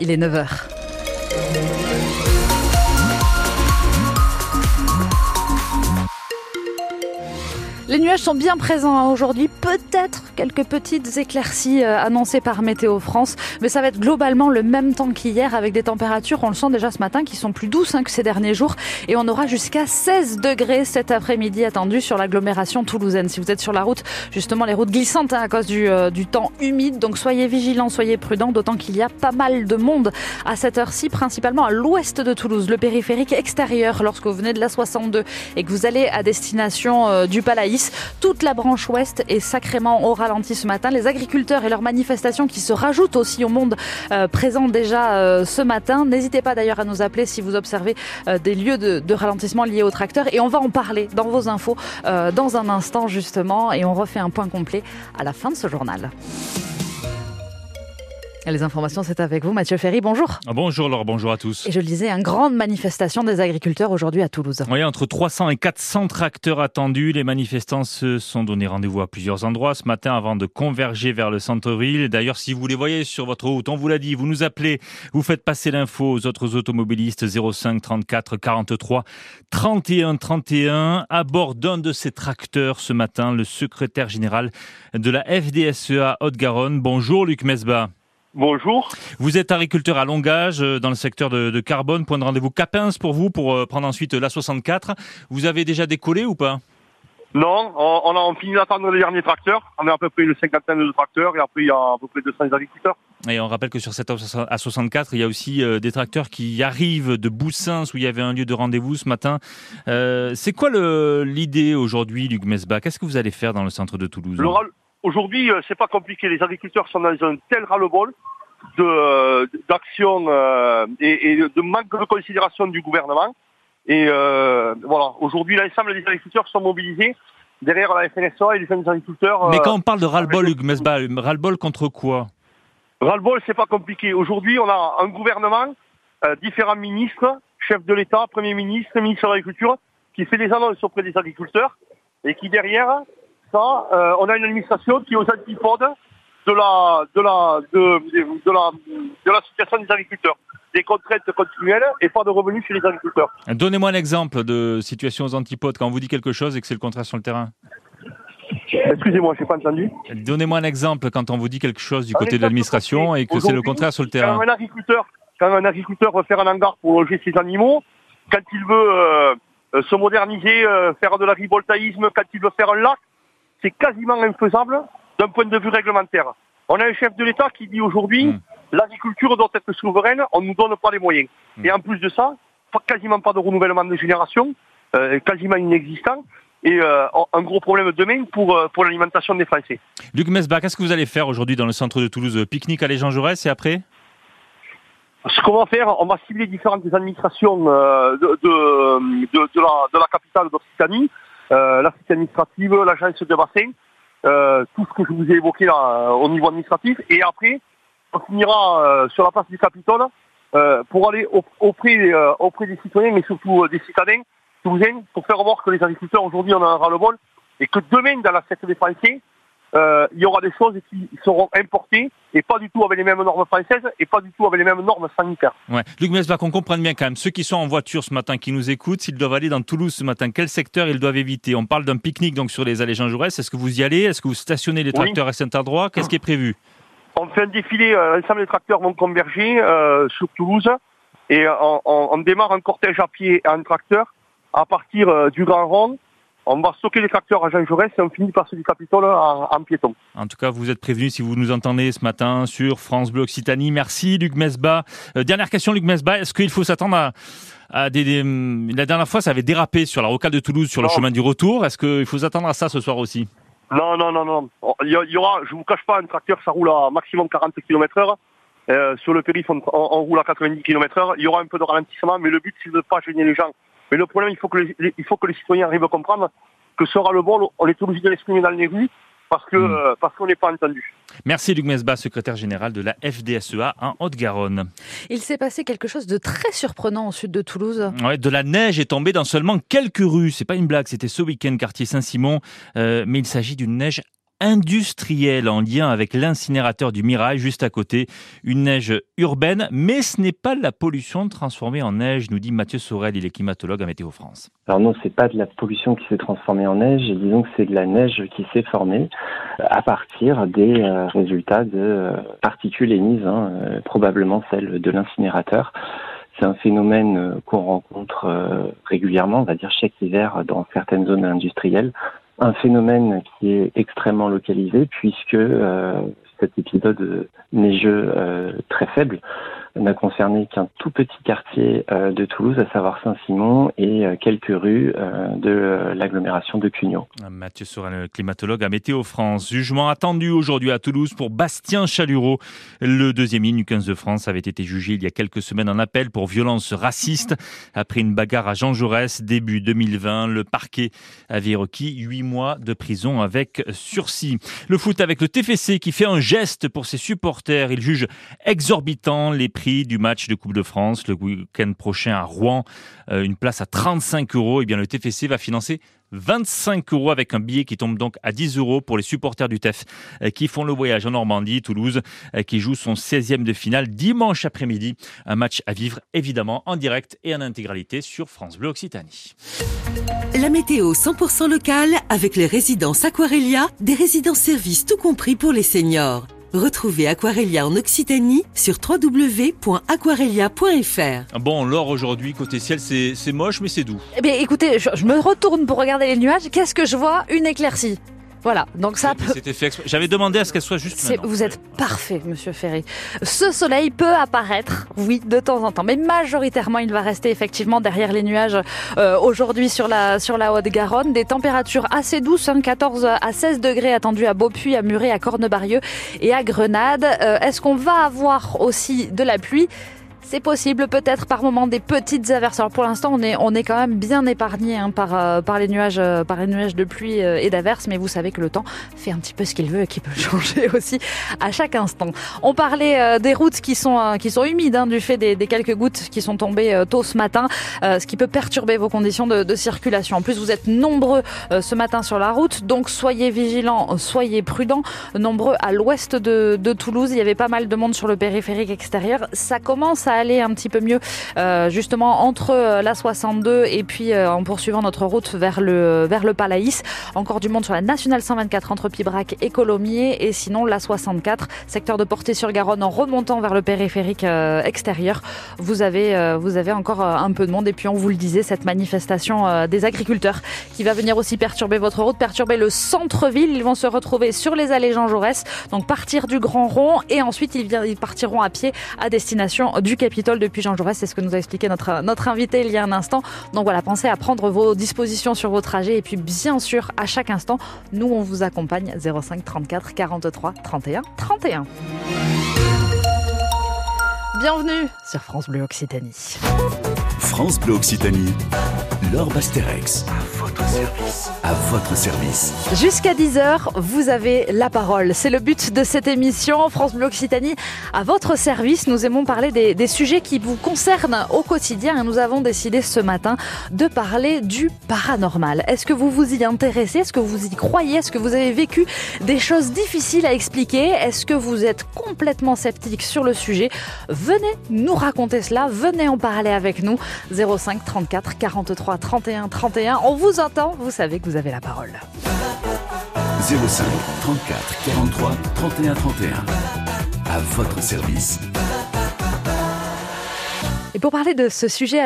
il est 9h. Les nuages sont bien présents aujourd'hui, peut-être quelques petites éclaircies euh, annoncées par Météo France, mais ça va être globalement le même temps qu'hier avec des températures, on le sent déjà ce matin, qui sont plus douces hein, que ces derniers jours. Et on aura jusqu'à 16 degrés cet après-midi attendu sur l'agglomération toulousaine. Si vous êtes sur la route, justement les routes glissantes hein, à cause du, euh, du temps humide, donc soyez vigilants, soyez prudents, d'autant qu'il y a pas mal de monde à cette heure-ci, principalement à l'ouest de Toulouse, le périphérique extérieur lorsque vous venez de la 62 et que vous allez à destination euh, du Palais toute la branche ouest est sacrément au ralenti ce matin. Les agriculteurs et leurs manifestations qui se rajoutent aussi au monde euh, présent déjà euh, ce matin. N'hésitez pas d'ailleurs à nous appeler si vous observez euh, des lieux de, de, ralentissement liés aux tracteurs. Et on va en parler dans vos infos dans un instant justement. Et on refait un point complet à la fin de ce journal. Les informations, c'est avec vous, Mathieu Ferry. Bonjour. Ah, bonjour Laure, bonjour à tous. Et je le disais, une grande manifestation des agriculteurs aujourd'hui à Toulouse. Oui, entre 300 et 400 tracteurs attendus. Les manifestants se sont donné rendez-vous à plusieurs endroits ce matin avant de converger vers le centre-ville. D'ailleurs, si vous les voyez sur votre route, on vous l'a dit, vous nous appelez, vous faites passer l'info aux autres automobilistes 05 34 43 31 31. À bord d'un de ces tracteurs ce matin, le secrétaire général de la FDSEA Haute-Garonne. Bonjour Luc Mesba. Bonjour. Vous êtes agriculteur à Longage euh, dans le secteur de, de Carbone. Point de rendez-vous Capins pour vous pour euh, prendre ensuite la 64. Vous avez déjà décollé ou pas? Non, on, on a fini d'attendre les derniers tracteurs. On a à peu près une cinquantaine de tracteurs et après il y a à peu près 200 agriculteurs. Et on rappelle que sur cette A64, il y a aussi euh, des tracteurs qui arrivent de Boussins où il y avait un lieu de rendez-vous ce matin. Euh, C'est quoi l'idée aujourd'hui, Luc Mesbach? Qu'est-ce que vous allez faire dans le centre de Toulouse? Aujourd'hui, c'est pas compliqué. Les agriculteurs sont dans un tel ras-le-bol de d'action euh, et, et, de manque de considération du gouvernement. Et euh, voilà, aujourd'hui, l'ensemble des agriculteurs sont mobilisés derrière la FNSA et les jeunes agriculteurs. Mais quand on parle de ras-le-bol, Luc Mesbah, ras-le-bol contre quoi? Ras-le-bol, c'est pas compliqué. Aujourd'hui, on a un gouvernement, euh, différents ministres, chefs de l'État, Premier ministre, ministre de l'Agriculture, qui fait des annonces auprès des agriculteurs et qui derrière ça, euh, on a une administration qui est aux antipodes de la, de la, de, de, la, de la situation des agriculteurs. Des contraintes continuelles et pas de revenus chez les agriculteurs. Donnez-moi un exemple de situation aux antipodes quand on vous dit quelque chose et que c'est le contraire sur le terrain. Excusez-moi, je n'ai pas entendu. Donnez-moi un exemple quand on vous dit quelque chose du côté de l'administration et que c'est le contraire sur le terrain. Quand un agriculteur, quand un agriculteur veut faire un hangar pour loger ses animaux, quand il veut euh, se moderniser, euh, faire de l'agrivoltaïsme, quand il veut faire un lac, c'est quasiment infaisable d'un point de vue réglementaire. On a un chef de l'État qui dit aujourd'hui, mmh. l'agriculture doit être souveraine, on ne nous donne pas les moyens. Mmh. Et en plus de ça, quasiment pas de renouvellement de génération, euh, quasiment inexistant, et euh, un gros problème demain pour, euh, pour l'alimentation des Français. Luc Mesbach, qu'est-ce que vous allez faire aujourd'hui dans le centre de Toulouse? Pique-nique à Jean Jaurès et après? Ce qu'on va faire, on va cibler différentes administrations de, de, de, de, la, de la capitale d'Occitanie, euh, l'assistance administrative, l'agence de bassin, euh, tout ce que je vous ai évoqué là, euh, au niveau administratif. Et après, on finira euh, sur la place du Capitole euh, pour aller au, auprès, auprès des citoyens, mais surtout des citadins toulousains, pour faire voir que les agriculteurs aujourd'hui on a un ras-le-bol et que demain dans la fête des Français, euh, il y aura des choses qui seront importées et pas du tout avec les mêmes normes françaises et pas du tout avec les mêmes normes sanitaires. Ouais. Luc Mesbach, on comprenne bien quand même, ceux qui sont en voiture ce matin, qui nous écoutent, s'ils doivent aller dans Toulouse ce matin, quel secteur ils doivent éviter? On parle d'un pique-nique donc sur les allées Jean Jaurès. Est-ce que vous y allez? Est-ce que vous stationnez les tracteurs oui. à Saint-Ardroit Qu'est-ce qui est prévu? On fait un défilé, euh, l'ensemble des tracteurs vont converger euh, sur Toulouse et on, on, on, démarre un cortège à pied et un tracteur à partir euh, du Grand Rond on va stocker les tracteurs à Jean Jaurès et on finit par ceux du Capitole en, en, piéton. En tout cas, vous êtes prévenu si vous nous entendez ce matin sur France Bleu Occitanie. Merci Luc Mesbah. Euh, dernière question Luc Mesbah, est-ce qu'il faut s'attendre à, à des, des, La dernière fois, ça avait dérapé sur la rocade de Toulouse sur non. le chemin du retour. Est-ce qu'il faut s'attendre à ça ce soir aussi? Non, non, non, non. Il y aura, je vous cache pas, un tracteur, ça roule à maximum 40 km heure. Euh, sur le périph', on, on, roule à 90 km heure. Il y aura un peu de ralentissement, mais le but, c'est de ne pas gêner les gens. Mais le problème, il faut que les, il faut que les citoyens arrivent à comprendre que sera le bol, on est obligé de l'exprimer dans les rues parce que mmh. euh, parce qu'on n'est pas entendu. Merci Luc Mesbah, secrétaire général de la FDSEA en Haute-Garonne. Il s'est passé quelque chose de très surprenant au sud de Toulouse. Ouais, de la neige est tombée dans seulement quelques rues. C'est pas une blague, c'était ce week-end quartier Saint-Simon, euh, mais il s'agit d'une neige industrielle en lien avec l'incinérateur du Mirail juste à côté. Une neige urbaine, mais ce n'est pas de la pollution transformée en neige, nous dit Mathieu Sorel, il est climatologue à Météo France. Alors non, c'est pas de la pollution qui s'est transformée en neige, disons que c'est de la neige qui s'est formée à partir des euh, résultats de euh, particules émises, hein, euh, probablement celles de l'incinérateur. C'est un phénomène qu'on rencontre régulièrement, on va dire chaque hiver dans certaines zones industrielles. Un phénomène qui est extrêmement localisé puisque cet épisode neigeux très faible n'a concerné qu'un tout petit quartier euh, de Toulouse, à savoir Saint-Simon et euh, quelques rues euh, de l'agglomération de Cugnot. Mathieu Sorel, climatologue à Météo France. Jugement attendu aujourd'hui à Toulouse pour Bastien Chalureau. Le deuxième ligne du 15 de France avait été jugé il y a quelques semaines en appel pour violence raciste. Après une bagarre à Jean Jaurès début 2020, le parquet avait requis huit mois de prison avec sursis. Le foot avec le TFC qui fait un geste pour ses supporters. Il juge exorbitant les prix du match de Coupe de France le week-end prochain à Rouen. Euh, une place à 35 euros. Et eh bien, le TFC va financer 25 euros avec un billet qui tombe donc à 10 euros pour les supporters du TEF euh, qui font le voyage en Normandie, Toulouse, euh, qui joue son 16e de finale dimanche après-midi. Un match à vivre évidemment en direct et en intégralité sur France Bleu Occitanie. La météo 100% locale avec les résidences Aquarelia, des résidences services tout compris pour les seniors. Retrouvez Aquarelia en Occitanie sur www.aquarelia.fr. Bon, l'or aujourd'hui, côté ciel, c'est moche, mais c'est doux. Eh bien, écoutez, je me retourne pour regarder les nuages. Qu'est-ce que je vois? Une éclaircie. Voilà, donc ça peut... J'avais demandé à ce qu'elle soit juste Vous êtes parfait, monsieur Ferry. Ce soleil peut apparaître, oui, de temps en temps, mais majoritairement, il va rester effectivement derrière les nuages euh, aujourd'hui sur la, sur la Haute-Garonne. Des températures assez douces, 14 hein, à 16 degrés attendus à Beaupuy, à Muret, à Cornebarieux et à Grenade. Euh, est-ce qu'on va avoir aussi de la pluie? C'est possible, peut-être par moment des petites averses. Alors pour l'instant, on est, on est quand même bien épargné hein, par, euh, par, les nuages, euh, par les nuages de pluie euh, et d'averses, mais vous savez que le temps fait un petit peu ce qu'il veut et qu'il peut changer aussi à chaque instant. On parlait des routes qui sont, qui sont humides hein, du fait des, quelques gouttes qui sont tombées tôt ce matin, ce qui peut perturber vos conditions de, de, circulation. En plus, vous êtes nombreux ce matin sur la route, donc soyez vigilants, soyez prudents. Nombreux à l'ouest de, de Toulouse, il y avait pas mal de monde sur le périphérique extérieur. Ça commence à aller un petit peu mieux euh, justement entre euh, la 62 et puis euh, en poursuivant notre route vers le vers le Palaïs. Encore du monde sur la nationale 124 entre Pibrac et Colomiers et sinon la 64 secteur de Portée-sur-Garonne en remontant vers le périphérique extérieur. Vous avez vous avez encore un peu de monde et puis on vous le disait cette manifestation des agriculteurs qui va venir aussi perturber votre route, perturber le centre-ville. Ils vont se retrouver sur les allées Jean Jaurès, donc partir du Grand Rond et ensuite ils, ils partiront à pied à destination du Capitole depuis Jean Jaurès. C'est ce que nous a expliqué notre, notre invité il y a un instant. Donc voilà, pensez à prendre vos dispositions sur vos trajets. Et puis bien sûr, à chaque instant, nous, on vous accompagne 05 34 43 31 31. Bienvenue sur France Bleu Occitanie. France Bleu Occitanie, Laure Bastérix. À votre service. À votre service. Jusqu'à 10h, vous avez la parole. C'est le but de cette émission France Bleu Occitanie. À votre service, nous aimons parler des, des sujets qui vous concernent au quotidien. Et nous avons décidé ce matin de parler du paranormal. Est-ce que vous vous y intéressez? Est-ce que vous y croyez? Est-ce que vous avez vécu des choses difficiles à expliquer? Est-ce que vous êtes complètement sceptique sur le sujet? Venez nous raconter cela. Venez en parler avec nous. 05 34 43 31 31. On vous entend, vous savez que vous avez la parole. 05 34 43 31 31. À votre service. Et pour parler de ce sujet